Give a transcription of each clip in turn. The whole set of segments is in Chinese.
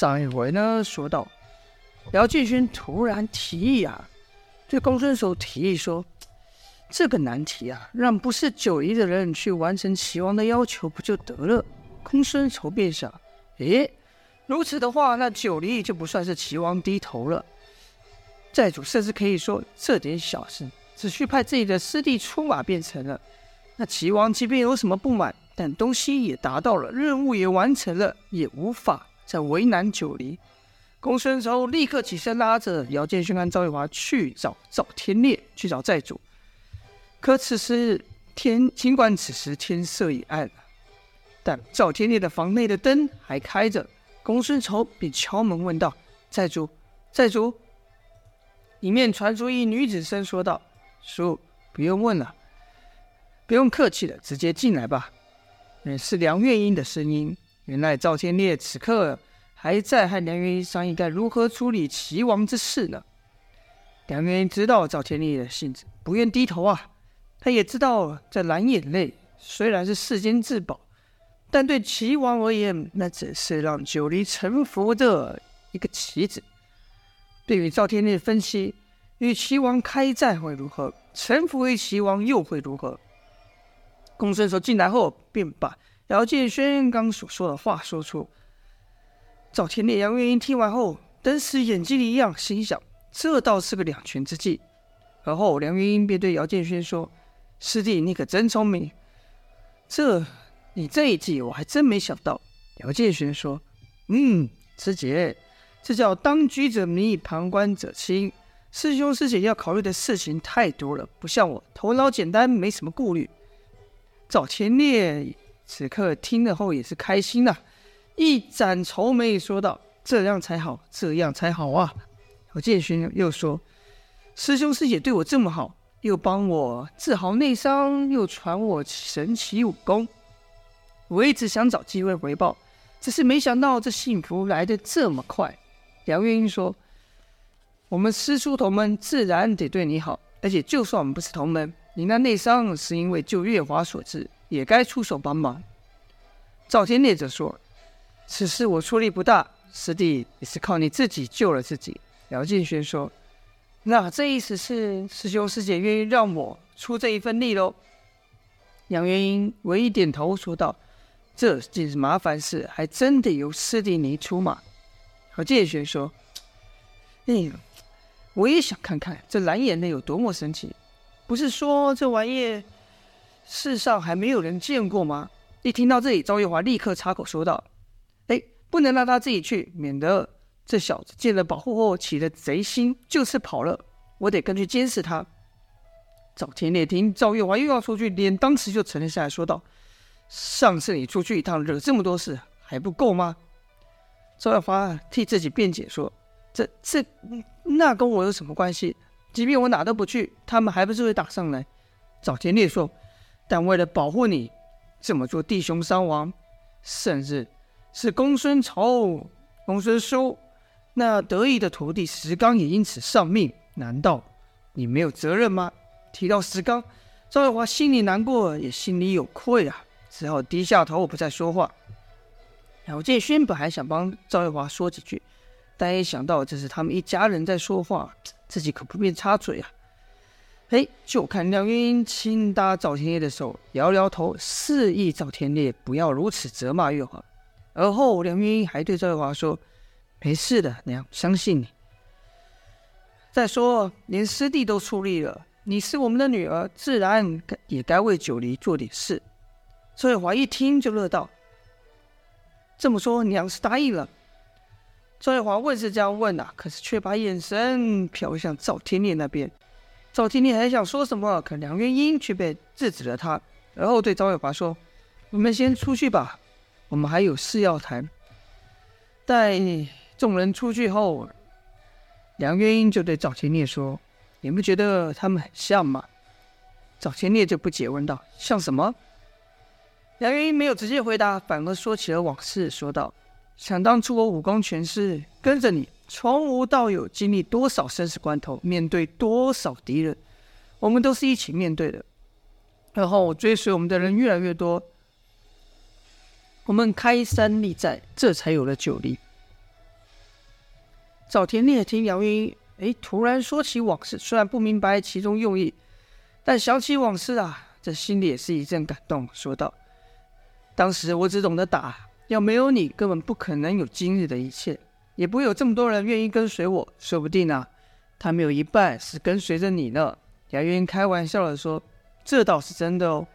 上一回呢，说到姚继勋突然提议啊，对公孙守提议说：“这个难题啊，让不是九黎的人去完成齐王的要求不就得了？”公孙仇便想：“诶，如此的话，那九黎就不算是齐王低头了。寨主甚至可以说，这点小事只需派自己的师弟出马便成了。那齐王即便有什么不满，但东西也达到了，任务也完成了，也无法。”在为难九黎，公孙仇立刻起身，拉着姚建勋和赵月华去找赵天烈，去找寨主。可此时天，尽管此时天色已暗了，但赵天烈的房内的灯还开着。公孙仇便敲门问道：“寨主，寨主。”里面传出一女子声说道：“叔，不用问了，不用客气了，直接进来吧。”嗯，是梁月英的声音。原来赵天烈此刻还在和梁元英商议该如何处理齐王之事呢。梁元英知道赵天烈的性子，不愿低头啊。他也知道这蓝眼泪虽然是世间至宝，但对齐王而言，那只是让九黎臣服的一个棋子。对于赵天烈分析，与齐王开战会如何，臣服于齐王又会如何？公孙仇进来后，便把。姚建轩刚所说的话说出，赵天烈、杨元英听完后，登时眼睛一亮，心想：这倒是个两全之计。而后，梁元英便对姚建轩说：“师弟，你可真聪明，这你这一计我还真没想到。”姚建轩说：“嗯，师姐，这叫当局者迷，旁观者清。师兄师姐要考虑的事情太多了，不像我头脑简单，没什么顾虑。”赵天烈。此刻听了后也是开心呐、一展愁眉说道：“这样才好，这样才好啊！”姚建勋又说：“师兄师姐对我这么好，又帮我治好内伤，又传我神奇武功，我一直想找机会回报，只是没想到这幸福来得这么快。”梁月英说：“我们师出同门，自然得对你好，而且就算我们不是同门，你那内伤是因为救月华所致。”也该出手帮忙。赵天烈则说：“此事我出力不大，师弟也是靠你自己救了自己。”姚建轩说：“那这意思是师兄师姐愿意让我出这一份力喽？”杨元英唯一点头说道：“这件是麻烦事，还真得由师弟你出马。”姚建轩说：“嗯，我也想看看这蓝眼泪有多么神奇，不是说这玩意。”世上还没有人见过吗？一听到这里，赵月华立刻插口说道：“哎，不能让他自己去，免得这小子见了保护后起了贼心，就是跑了。我得跟去监视他。”赵天烈听赵月华又要出去，脸当时就沉了下来，说道：“上次你出去一趟，惹这么多事，还不够吗？”赵月华替自己辩解说：“这这那跟我有什么关系？即便我哪都不去，他们还不是会打上来？”赵天烈说。但为了保护你，这么做弟兄伤亡，甚至是公孙仇、公孙叔那得意的徒弟石刚也因此丧命，难道你没有责任吗？提到石刚，赵月华心里难过，也心里有愧啊，只好低下头不再说话。姚建勋本还想帮赵月华说几句，但一想到这是他们一家人在说话，自己可不便插嘴啊。嘿，就看梁元英轻搭赵天烈的手，摇摇头，示意赵天烈不要如此责骂月华。而后，梁元英还对赵月华说：“没事的，娘，相信你。再说，连师弟都出力了，你是我们的女儿，自然也该为九黎做点事。”赵月华一听就乐道：“这么说，娘是答应了？”赵月华问是这样问啊，可是却把眼神瞟向赵天烈那边。赵天烈还想说什么，可梁元英却被制止了他，然后对赵月华说：“我们先出去吧，我们还有事要谈。”待众人出去后，梁元英就对赵天烈说：“你不觉得他们很像吗？”赵天烈就不解问道：“像什么？”梁元英没有直接回答，反而说起了往事，说道：“想当初我武功全失，跟着你。”从无到有，经历多少生死关头，面对多少敌人，我们都是一起面对的。然后追随我们的人越来越多，我们开山立寨，这才有了九黎。早田烈听杨月英哎突然说起往事，虽然不明白其中用意，但想起往事啊，这心里也是一阵感动，说道：“当时我只懂得打，要没有你，根本不可能有今日的一切，也不会有这么多人愿意跟随我。说不定啊，他们有一半是跟随着你呢。”杨月英开玩笑的说：“这倒是真的哦。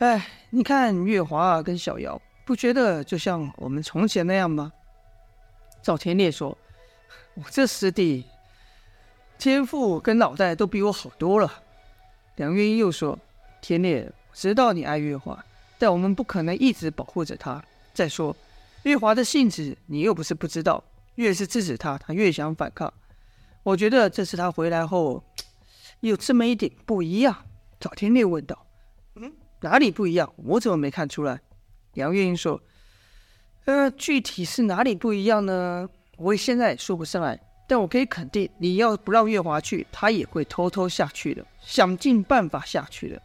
哎，你看月华跟小瑶，不觉得就像我们从前那样吗？”赵天烈说：“我这师弟天赋跟脑袋都比我好多了。”梁月英又说：“天烈，我知道你爱月华，但我们不可能一直保护着他。再说，月华的性子你又不是不知道，越是制止他，他越想反抗。我觉得这次他回来后，有这么一点不一样。”赵天烈问道：“嗯，哪里不一样？我怎么没看出来？”杨月英说。呃，具体是哪里不一样呢？我现在也说不上来，但我可以肯定，你要不让月华去，他也会偷偷下去的，想尽办法下去的。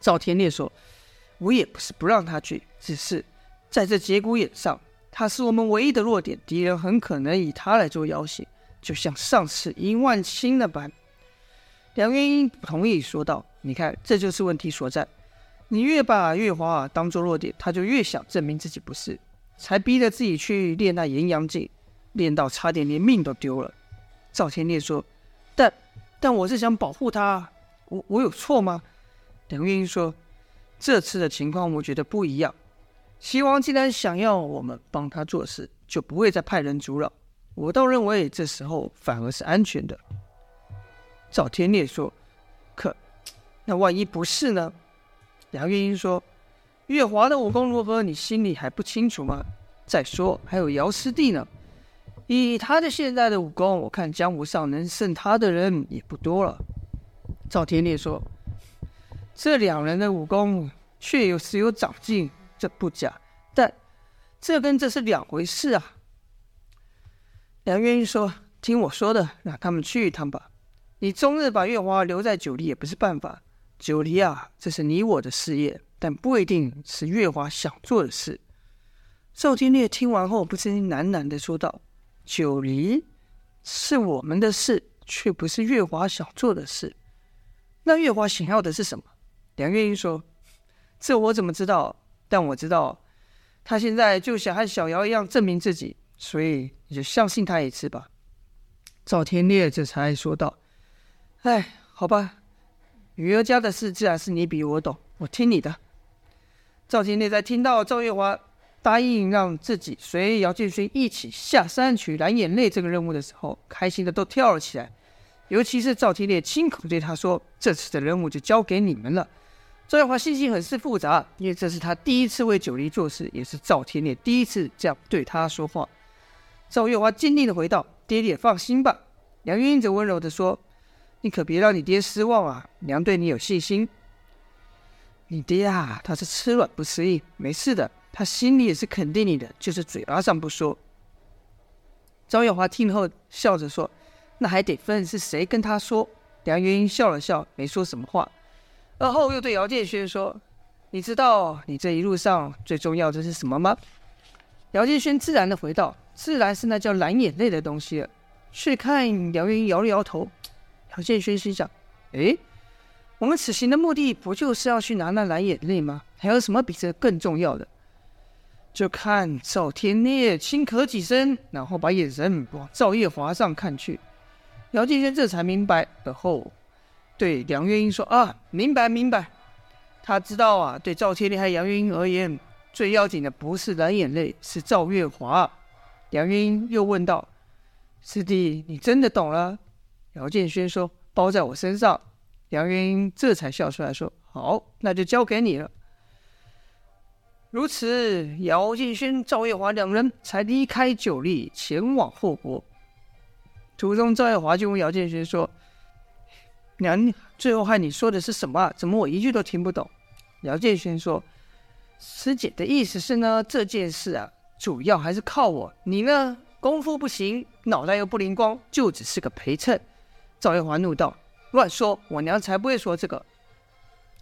赵天烈说：“我也不是不让他去，只是在这节骨眼上，他是我们唯一的弱点，敌人很可能以他来做要挟，就像上次殷万青那般。”梁元英不同意说道：“你看，这就是问题所在。”你越把月华当做弱点，他就越想证明自己不是，才逼着自己去练那炎阳镜，练到差点连命都丢了。赵天烈说：“但但我是想保护他，我我有错吗？”梁月英说：“这次的情况我觉得不一样。齐王既然想要我们帮他做事，就不会再派人阻扰。我倒认为这时候反而是安全的。”赵天烈说：“可那万一不是呢？”梁月英说：“月华的武功如何？你心里还不清楚吗？再说，还有姚师弟呢。以他的现在的武功，我看江湖上能胜他的人也不多了。”赵天烈说：“这两人的武功确有是有长进，这不假。但这跟这是两回事啊。”梁月英说：“听我说的，让他们去一趟吧。你终日把月华留在九黎也不是办法。”九黎啊，这是你我的事业，但不一定是月华想做的事。赵天烈听完后，不禁喃喃的说道：“九黎是我们的事，却不是月华想做的事。那月华想要的是什么？”梁月英说：“这我怎么知道？但我知道，他现在就想和小瑶一样证明自己，所以你就相信他一次吧。”赵天烈这才说道：“哎，好吧。”女儿家的事自然是你比我懂，我听你的。赵天烈在听到赵月华答应让自己随姚建勋一起下山取蓝眼泪这个任务的时候，开心的都跳了起来。尤其是赵天烈亲口对他说：“这次的任务就交给你们了。”赵月华心情很是复杂，因为这是他第一次为九黎做事，也是赵天烈第一次这样对他说话。赵月华坚定的回道：“爹爹放心吧。”梁月英则温柔的说。你可别让你爹失望啊！娘对你有信心。你爹啊，他是吃软不吃硬，没事的。他心里也是肯定你的，就是嘴巴上不说。赵月华听后笑着说：“那还得分是谁跟他说。”梁月英笑了笑，没说什么话。而后又对姚建轩说：“你知道你这一路上最重要的是什么吗？”姚建轩自然的回道：“自然是那叫蓝眼泪的东西了。”却看梁云摇了摇头。姚建勋心想：“诶，我们此行的目的不就是要去拿那蓝眼泪吗？还有什么比这更重要的？”就看赵天烈轻咳几声，然后把眼神往赵月华上看去。姚建勋这才明白，而后对梁月英说：“啊，明白明白。他知道啊，对赵天烈和杨月英而言，最要紧的不是蓝眼泪，是赵月华。”梁月英又问道：“师弟，你真的懂了？”姚建轩说：“包在我身上。”梁元英这才笑出来说：“好，那就交给你了。”如此，姚建轩、赵月华两人才离开九黎，前往后国。途中，赵月华就问姚建轩说：“娘，最后害你说的是什么？怎么我一句都听不懂？”姚建轩说：“师姐的意思是呢，这件事啊，主要还是靠我。你呢，功夫不行，脑袋又不灵光，就只是个陪衬。”赵月华怒道：“乱说！我娘才不会说这个。”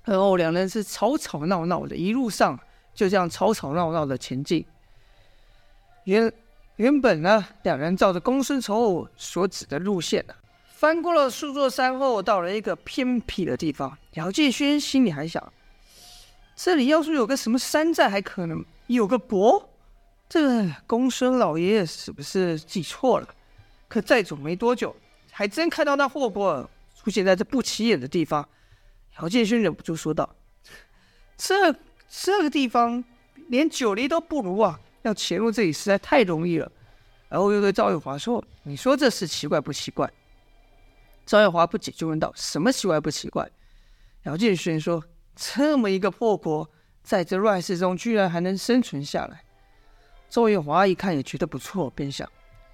然后两人是吵吵闹闹的，一路上就这样吵吵闹闹的前进。原原本呢，两人照着公孙仇所指的路线呢，翻过了数座山后，到了一个偏僻的地方。姚建勋心里还想：这里要是有个什么山寨，还可能有个伯。这个公孙老爷爷是不是记错了？可再走没多久，还真看到那霍伯出现在这不起眼的地方。姚建勋忍不住说道：“这这个地方连九黎都不如啊！要潜入这里实在太容易了。”然后又对赵玉华说：“你说这事奇怪不奇怪？”赵月华不解，就问道：“什么奇怪不奇怪？”姚建勋说：“这么一个破国，在这乱世中居然还能生存下来。”赵月华一看也觉得不错，便想，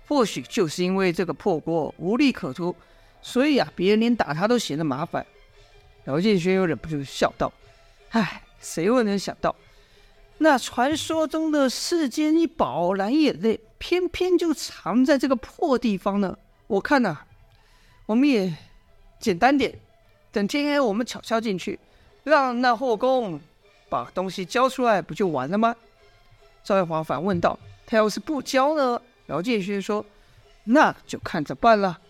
或许就是因为这个破国无利可图，所以啊，别人连打他都嫌得麻烦。姚建勋又忍不住笑道：“唉，谁又能想到，那传说中的世间一宝蓝眼泪，偏偏就藏在这个破地方呢？我看呐、啊，我们也简单点，等天黑我们悄悄进去，让那货工把东西交出来，不就完了吗？”赵月华反问道：“他要是不交呢？”姚建勋说：“那就看着办了。”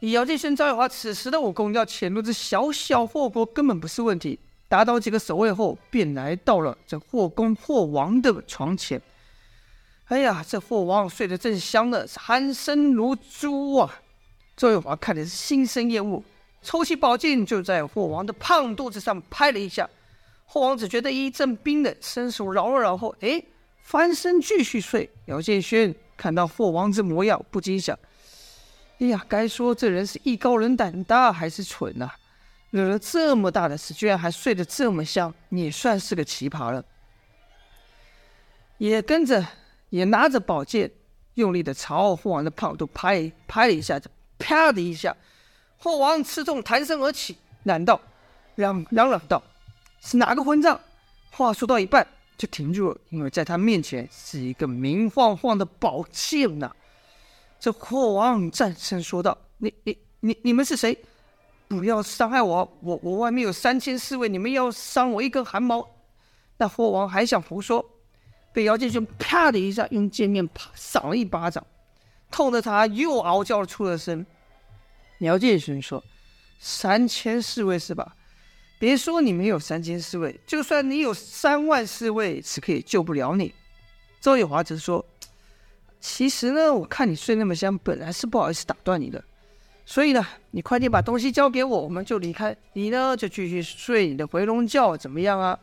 以姚建勋、赵月华此时的武功，要潜入这小小货国根本不是问题。打倒几个守卫后，便来到了这货工货王的床前。哎呀，这货王睡得正香呢，是鼾声如珠啊！赵月华看的是心生厌恶，抽起宝剑就在霍王的胖肚子上拍了一下。霍王只觉得一阵冰冷，伸手绕了绕后，哎，翻身继续睡。姚建勋看到霍王这模样，不禁想：哎呀，该说这人是艺高人胆大还是蠢呐、啊？惹了这么大的事，居然还睡得这么香，也算是个奇葩了。也跟着，也拿着宝剑，用力的朝霍王的胖肚拍拍了一下，子啪的一下，霍王刺痛，弹身而起，难道嚷嚷嚷道。是哪个混账？话说到一半就停住了，因为在他面前是一个明晃晃的宝剑呐。这霍王战声说道：“你、你、你、你们是谁？不要伤害我！我、我外面有三千侍卫，你们要伤我一根汗毛？”那霍王还想胡说，被姚建勋啪的一下用剑面啪赏了一巴掌，痛得他又嗷叫了出了声。姚建勋说：“三千侍卫是吧？”别说你没有三千侍卫，就算你有三万侍卫，此刻也救不了你。赵月华则说：“其实呢，我看你睡那么香，本来是不好意思打断你的，所以呢，你快点把东西交给我，我们就离开。你呢，就继续睡你的回笼觉，怎么样啊？”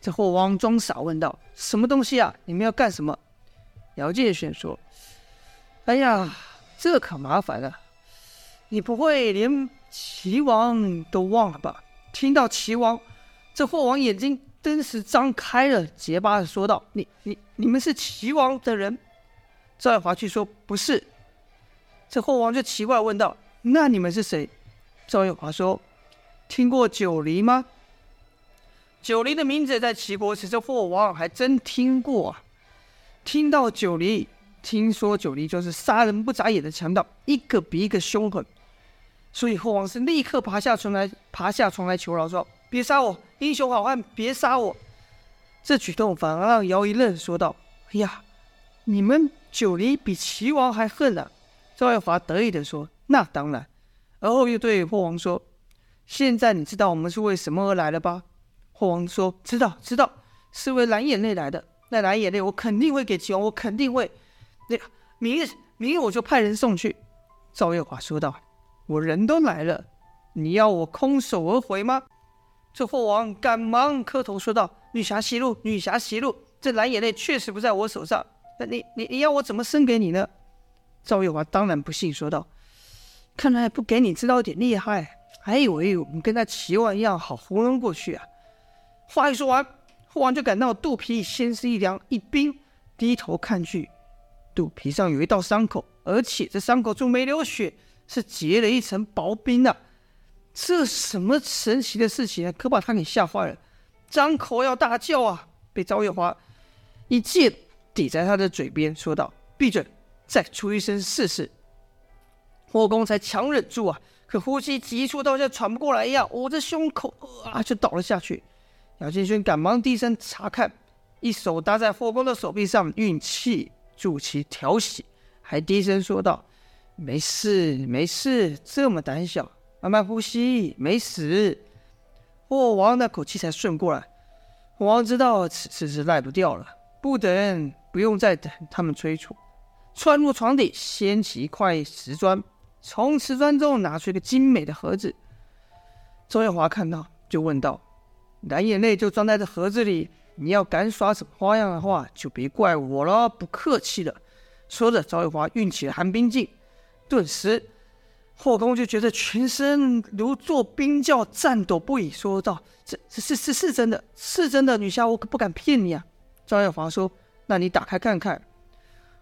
这货王装傻问道：“什么东西啊？你们要干什么？”姚建勋说：“哎呀，这可麻烦了，你不会连齐王都忘了吧？”听到齐王，这货王眼睛顿时张开了，结巴的说道：“你、你、你们是齐王的人？”赵月华却说：“不是。”这货王就奇怪问道：“那你们是谁？”赵月华说：“听过九黎吗？”九黎的名字在齐国时，这货王还真听过啊。听到九黎，听说九黎就是杀人不眨眼的强盗，一个比一个凶狠。所以后王是立刻爬下床来，爬下床来求饶说：“别杀我，英雄好汉，别杀我！”这举动反而让姚一愣，说道：“哎呀，你们九黎比齐王还恨、啊！”赵月华得意地说：“那当然。”而后又对霍王说：“现在你知道我们是为什么而来了吧？”霍王说：“知道，知道，是为蓝眼泪来的。那蓝眼泪我肯定会给齐王，我肯定会。那明日，明日我就派人送去。”赵月华说道。我人都来了，你要我空手而回吗？这货王赶忙磕头说道：“女侠息怒，女侠息怒，这蓝眼泪确实不在我手上。那你你你要我怎么生给你呢？”赵月华当然不信，说道：“看来不给你知道点厉害，还以为我们跟那齐王一样好糊弄过去啊。”话一说完，货王就感到肚皮先是一凉一冰，低头看去，肚皮上有一道伤口，而且这伤口中没流血。是结了一层薄冰啊！这什么神奇的事情啊？可把他给吓坏了，张口要大叫啊！被赵月华一剑抵在他的嘴边，说道：“闭嘴，再出一声试试。”霍公才强忍住啊，可呼吸急促到像喘不过来一样，捂着胸口啊，就倒了下去。姚建勋赶忙低声查看，一手搭在霍公的手臂上，运气助其调息，还低声说道：“没事，没事，这么胆小，慢慢呼吸，没死。”霍王那口气才顺过来。霍王知道此事是赖不掉了，不等，不用再等他们催促，窜入床底，掀起一块瓷砖，从瓷砖中拿出一个精美的盒子。周耀华看到，就问道：“蓝眼泪就装在这盒子里，你要敢耍什么花样的话，就别怪我了，不客气了。”说着，赵玉华运起了寒冰镜，顿时霍公就觉得全身如坐冰窖，颤抖不已，说道：“这、这是、是、是真的，是真的，女侠，我可不敢骗你啊。”周耀华说：“那你打开看看。”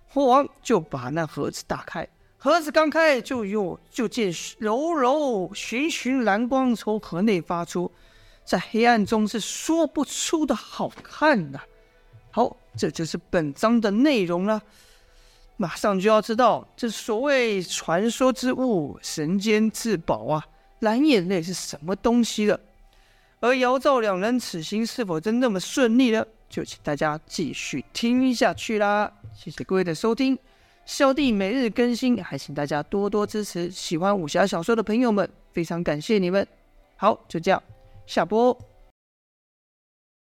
霍王就把那盒子打开。盒子刚开，就有就见柔柔循循蓝光从盒内发出，在黑暗中是说不出的好看呐、好，这就是本章的内容了。马上就要知道这所谓传说之物、神间至宝啊，蓝眼泪是什么东西了。而姚赵两人此行是否真那么顺利呢？就请大家继续听下去啦。谢谢各位的收听。小弟每日更新，还请大家多多支持。喜欢武侠小说的朋友们，非常感谢你们。好，就这样，下播。